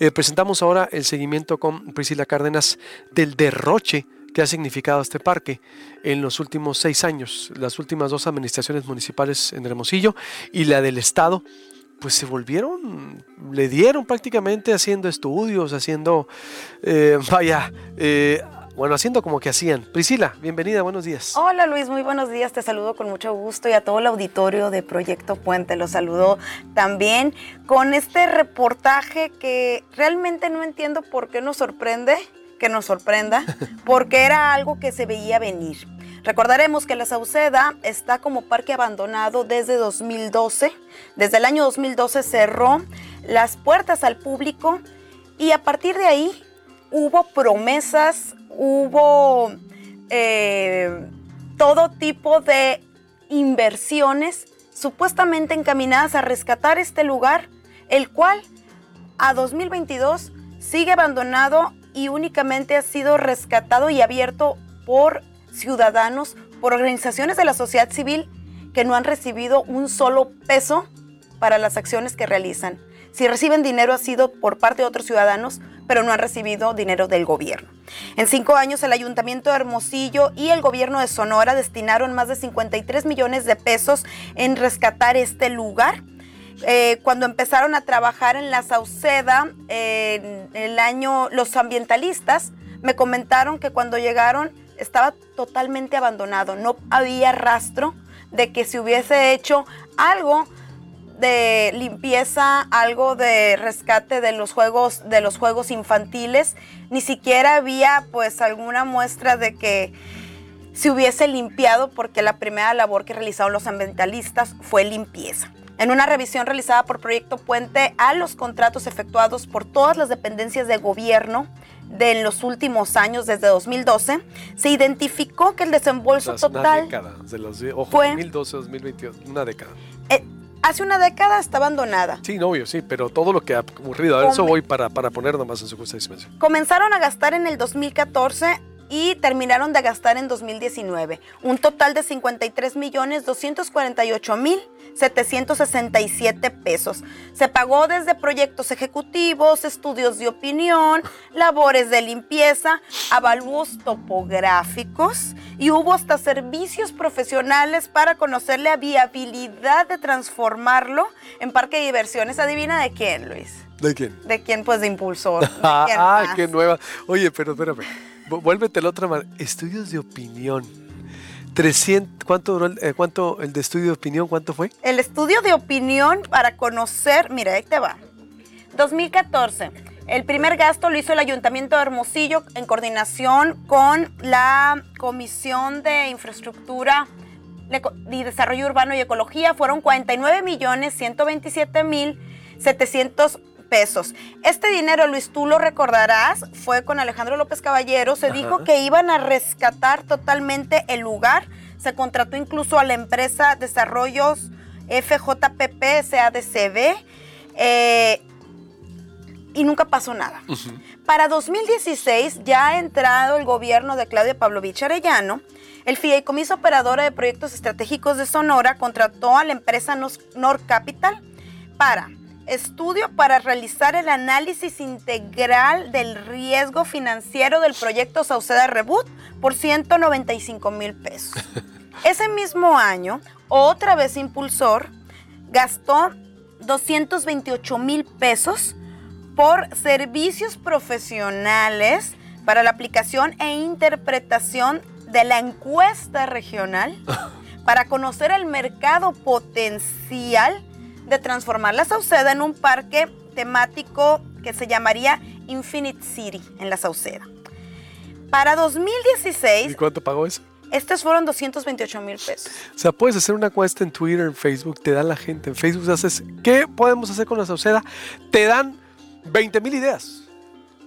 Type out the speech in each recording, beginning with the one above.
Eh, presentamos ahora el seguimiento con Priscila Cárdenas del derroche que ha significado este parque en los últimos seis años, las últimas dos administraciones municipales en Hermosillo y la del Estado pues se volvieron, le dieron prácticamente haciendo estudios, haciendo, eh, vaya, eh, bueno, haciendo como que hacían. Priscila, bienvenida, buenos días. Hola Luis, muy buenos días, te saludo con mucho gusto y a todo el auditorio de Proyecto Puente, los saludo también con este reportaje que realmente no entiendo por qué nos sorprende, que nos sorprenda, porque era algo que se veía venir. Recordaremos que la Sauceda está como parque abandonado desde 2012. Desde el año 2012 cerró las puertas al público y a partir de ahí hubo promesas, hubo eh, todo tipo de inversiones supuestamente encaminadas a rescatar este lugar, el cual a 2022 sigue abandonado y únicamente ha sido rescatado y abierto por ciudadanos, por organizaciones de la sociedad civil que no han recibido un solo peso para las acciones que realizan. Si reciben dinero ha sido por parte de otros ciudadanos, pero no han recibido dinero del gobierno. En cinco años el Ayuntamiento de Hermosillo y el gobierno de Sonora destinaron más de 53 millones de pesos en rescatar este lugar. Eh, cuando empezaron a trabajar en la Sauceda, el año, los ambientalistas me comentaron que cuando llegaron estaba totalmente abandonado, no había rastro de que se hubiese hecho algo de limpieza, algo de rescate de los juegos de los juegos infantiles, ni siquiera había pues alguna muestra de que se hubiese limpiado porque la primera labor que realizaron los ambientalistas fue limpieza. En una revisión realizada por Proyecto Puente a los contratos efectuados por todas las dependencias de gobierno, de los últimos años, desde 2012, se identificó que el desembolso total. Una década, de los, ojo, fue, 2012, 2022, una década. Eh, hace una década está abandonada. Sí, no, obvio, sí, pero todo lo que ha ocurrido, a eso voy para, para poner nomás en su justa dimensión. Comenzaron a gastar en el 2014 y terminaron de gastar en 2019 un total de 53 millones 248 mil 767 pesos. Se pagó desde proyectos ejecutivos, estudios de opinión, labores de limpieza, avalúos topográficos y hubo hasta servicios profesionales para conocer la viabilidad de transformarlo en parque de diversiones. ¿Adivina de quién, Luis? ¿De quién? ¿De quién? Pues de Impulsor. ah, qué nueva. Oye, pero espérame. Vuélvete la otra mano. Estudios de opinión. 300, ¿cuánto duró el, eh, cuánto, el de estudio de opinión? ¿Cuánto fue? El estudio de opinión para conocer, mira, ahí te va. 2014. El primer gasto lo hizo el Ayuntamiento de Hermosillo en coordinación con la Comisión de Infraestructura y Desarrollo Urbano y Ecología. Fueron 49 millones 127 mil 700 pesos. Este dinero, Luis, tú lo recordarás, fue con Alejandro López Caballero. Se dijo que iban a rescatar totalmente el lugar. Se contrató incluso a la empresa Desarrollos FJPP, SADCB. Eh, y nunca pasó nada. Para 2016, ya ha entrado el gobierno de Claudia Pavlovich Arellano, el Fideicomiso Operadora de Proyectos Estratégicos de Sonora contrató a la empresa Nor Capital para estudio para realizar el análisis integral del riesgo financiero del proyecto Sauceda Reboot por 195 mil pesos. Ese mismo año, otra vez Impulsor gastó 228 mil pesos por servicios profesionales para la aplicación e interpretación de la encuesta regional para conocer el mercado potencial de transformar la Sauceda en un parque temático que se llamaría Infinite City en la Sauceda. Para 2016... ¿Y cuánto pagó eso? Estos fueron 228 mil pesos. O sea, puedes hacer una encuesta en Twitter, en Facebook, te da la gente. En Facebook haces, ¿qué podemos hacer con la Sauceda? Te dan 20 mil ideas.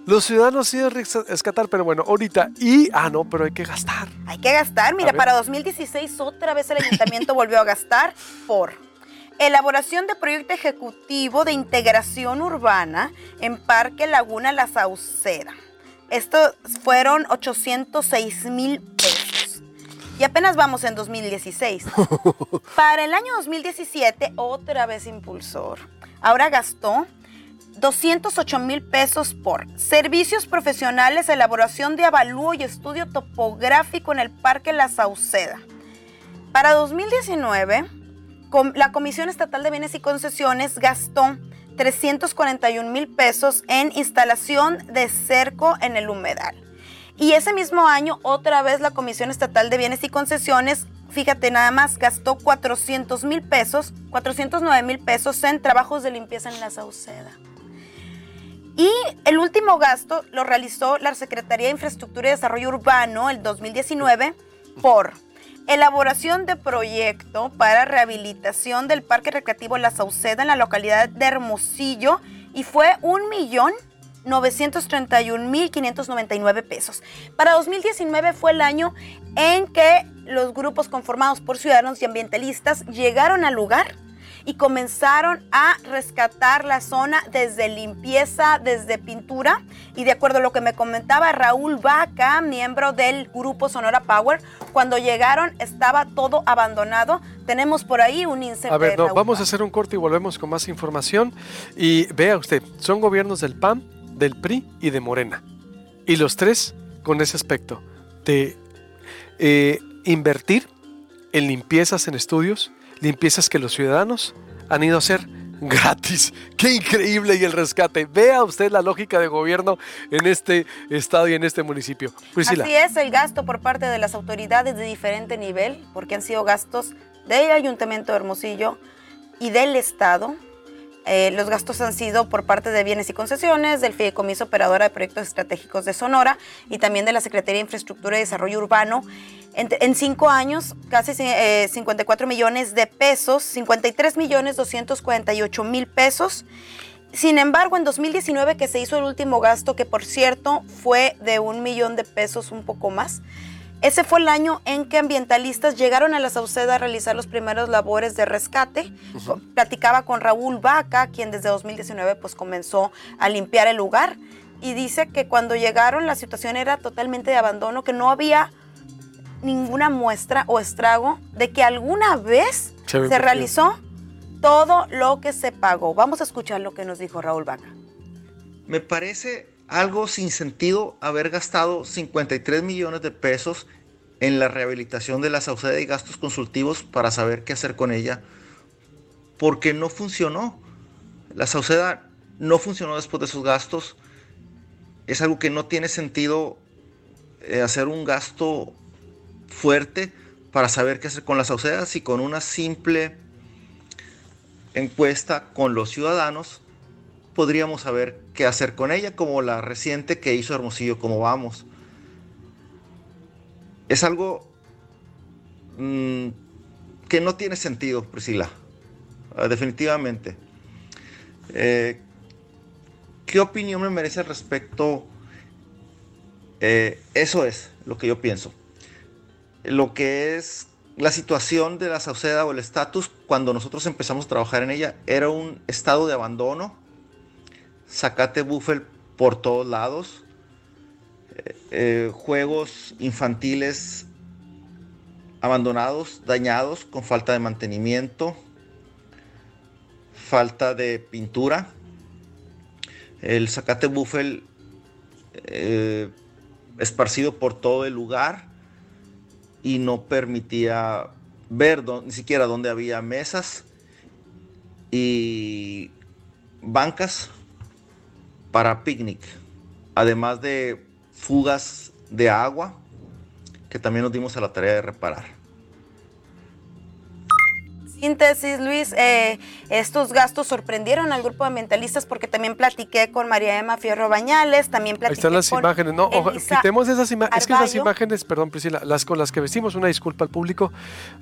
Los ciudadanos sí rescatar, pero bueno, ahorita. Y, ah, no, pero hay que gastar. Hay que gastar. Mira, para 2016 otra vez el ayuntamiento volvió a gastar por Elaboración de proyecto ejecutivo de integración urbana en Parque Laguna La Sauceda. Estos fueron 806 mil pesos. Y apenas vamos en 2016. Para el año 2017, otra vez impulsor. Ahora gastó 208 mil pesos por servicios profesionales, elaboración de avalúo y estudio topográfico en el Parque La Sauceda. Para 2019, la Comisión Estatal de Bienes y Concesiones gastó 341 mil pesos en instalación de cerco en el humedal. Y ese mismo año, otra vez la Comisión Estatal de Bienes y Concesiones, fíjate nada más, gastó 400 mil pesos, 409 mil pesos en trabajos de limpieza en la Sauceda. Y el último gasto lo realizó la Secretaría de Infraestructura y Desarrollo Urbano el 2019 por elaboración de proyecto para rehabilitación del Parque Recreativo La Sauceda en la localidad de Hermosillo y fue un millón 931.599 pesos. Para 2019 fue el año en que los grupos conformados por ciudadanos y ambientalistas llegaron al lugar y comenzaron a rescatar la zona desde limpieza, desde pintura. Y de acuerdo a lo que me comentaba Raúl Vaca, miembro del grupo Sonora Power, cuando llegaron estaba todo abandonado. Tenemos por ahí un incendio. A ver, vamos a hacer un corte y volvemos con más información. Y vea usted, son gobiernos del PAN, del PRI y de Morena. Y los tres con ese aspecto de eh, invertir en limpiezas en estudios, limpiezas que los ciudadanos han ido a hacer gratis. Qué increíble y el rescate. Vea usted la lógica de gobierno en este estado y en este municipio. Así es el gasto por parte de las autoridades de diferente nivel, porque han sido gastos del Ayuntamiento de Hermosillo y del Estado eh, los gastos han sido por parte de Bienes y Concesiones, del Fideicomiso Operadora de Proyectos Estratégicos de Sonora y también de la Secretaría de Infraestructura y Desarrollo Urbano. En, cinco años, casi 54 eh, millones de pesos, 53 millones 248 mil pesos. Sin embargo, en 2019 que se hizo el último gasto, que por cierto fue de un millón de pesos, un poco más, ese fue el año en que ambientalistas llegaron a la Sauceda a realizar los primeros labores de rescate. Platicaba con Raúl Vaca, quien desde 2019 pues comenzó a limpiar el lugar y dice que cuando llegaron la situación era totalmente de abandono, que no había ninguna muestra o estrago de que alguna vez se, realizó todo lo que se pagó. Vamos a escuchar lo que nos dijo Raúl Vaca. Me parece algo sin sentido haber gastado 53 millones de pesos en la rehabilitación de la Sauceda y gastos consultivos para saber qué hacer con ella, porque no funcionó. La Sauceda no funcionó después de esos gastos. Es algo que no tiene sentido eh, hacer un gasto fuerte para saber qué hacer con la Sauceda si con una simple encuesta con los ciudadanos podríamos saber qué hacer con ella, como la reciente que hizo Hermosillo, como vamos. Es algo mm, que no tiene sentido, Priscila, ah, definitivamente. Eh, ¿Qué opinión me merece al respecto? Eh, eso es lo que yo pienso. Lo que es la situación de la Sauceda o el estatus cuando nosotros empezamos a trabajar en ella era un estado de abandono, Zacate Buffel por todos lados. Eh, eh, juegos infantiles abandonados, dañados, con falta de mantenimiento, falta de pintura. El Zacate Buffel eh, esparcido por todo el lugar y no permitía ver ni siquiera dónde había mesas y bancas para picnic, además de fugas de agua que también nos dimos a la tarea de reparar. Síntesis, Luis, eh, estos gastos sorprendieron al grupo de ambientalistas porque también platiqué con María Emma Fierro Bañales, también platiqué Ahí están las imágenes, no, quitemos esas imágenes, es que esas imágenes, perdón Priscila, las con las que vestimos, una disculpa al público,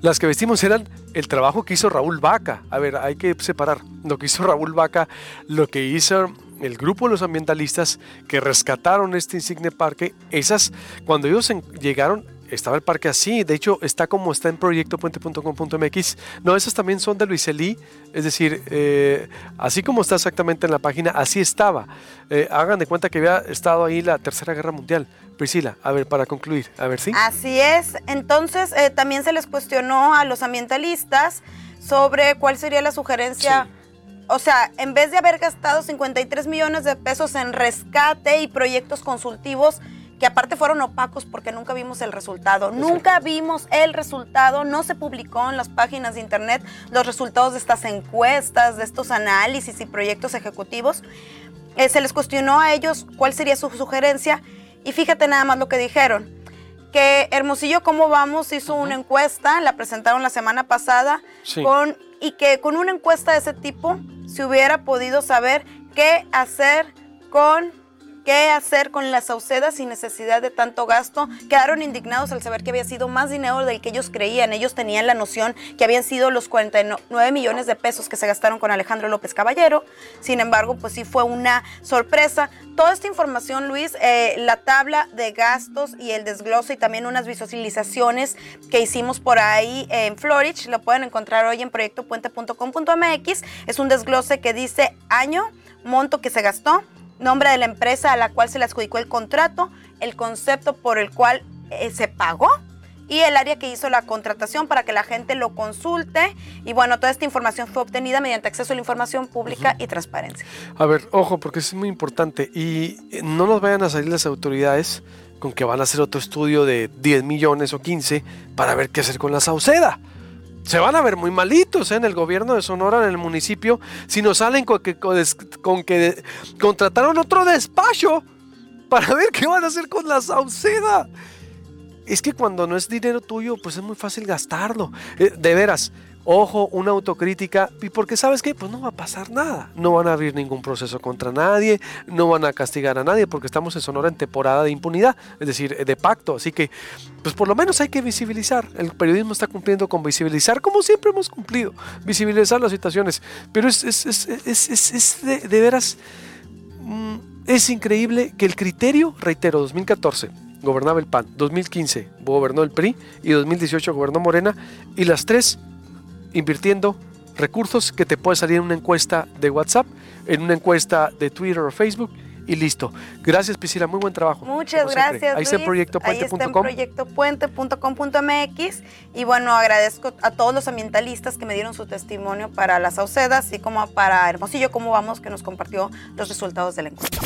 las que vestimos eran el trabajo que hizo Raúl Vaca, a ver, hay que separar lo que hizo Raúl Vaca, lo que hizo el grupo de los ambientalistas que rescataron este insigne parque, esas, cuando ellos llegaron, estaba el parque así, de hecho está como está en proyectopuente.com.mx, no, esas también son de Luis Elí, es decir, eh, así como está exactamente en la página, así estaba. Eh, hagan de cuenta que había estado ahí la Tercera Guerra Mundial. Priscila, a ver, para concluir, a ver, ¿sí? Así es, entonces eh, también se les cuestionó a los ambientalistas sobre cuál sería la sugerencia o sea, en vez de haber gastado 53 millones de pesos en rescate y proyectos consultivos, que aparte fueron opacos porque nunca vimos el resultado. Nunca vimos el resultado, no se publicó en las páginas de internet los resultados de estas encuestas, de estos análisis y proyectos ejecutivos. Eh, se les cuestionó a ellos cuál sería su sugerencia y fíjate nada más lo que dijeron. Que Hermosillo, ¿cómo vamos? Hizo una encuesta, la presentaron la semana pasada, con, y que con una encuesta de ese tipo se hubiera podido saber qué hacer con qué hacer con la Sauceda sin necesidad de tanto gasto. Quedaron indignados al saber que había sido más dinero del que ellos creían. Ellos tenían la noción que habían sido los 49 millones de pesos que se gastaron con Alejandro López Caballero. Sin embargo, pues sí fue una sorpresa. Toda esta información, Luis, eh, la tabla de gastos y el desglose y también unas visualizaciones que hicimos por ahí en Florich, lo pueden encontrar hoy en proyectopuente.com.mx. Es un desglose que dice año, monto que se gastó, nombre de la empresa a la cual se le adjudicó el contrato, el concepto por el cual eh, se pagó y el área que hizo la contratación para que la gente lo consulte. Y bueno, toda esta información fue obtenida mediante acceso a la información pública y transparencia. A ver, ojo, porque es muy importante. Y eh, no nos vayan a salir las autoridades con que van a hacer otro estudio de 10 millones o 15 para ver qué hacer con la Sauceda se van a ver muy malitos ¿eh? en el gobierno de Sonora, en el municipio, si nos salen con que, con que contrataron otro despacho para ver qué van a hacer con la Sauceda. Es que cuando no es dinero tuyo, pues es muy fácil gastarlo. Eh, de veras, ojo, una autocrítica, y porque sabes que pues no va a pasar nada, no van a abrir ningún proceso contra nadie, no van a castigar a nadie, porque estamos en Sonora en temporada de impunidad, es decir, de pacto, así que pues por lo menos hay que visibilizar, el periodismo está cumpliendo con visibilizar, como siempre hemos cumplido, visibilizar las situaciones, pero es, es, es, es de, de, veras, mm, es increíble que el criterio, reitero, 2014, gobernaba el PAN, 2015 gobernó el PRI y 2018 gobernó Morena y las tres invirtiendo recursos que te puede salir en una encuesta de WhatsApp, en una encuesta de Twitter o Facebook y listo. Gracias, Priscila, muy buen trabajo. Muchas gracias. Ahí está en proyectopuente.com. Proyectopuente.com.mx y bueno, agradezco a todos los ambientalistas que me dieron su testimonio para la Sauceda, así como para Hermosillo, cómo vamos, que nos compartió los resultados de la encuesta.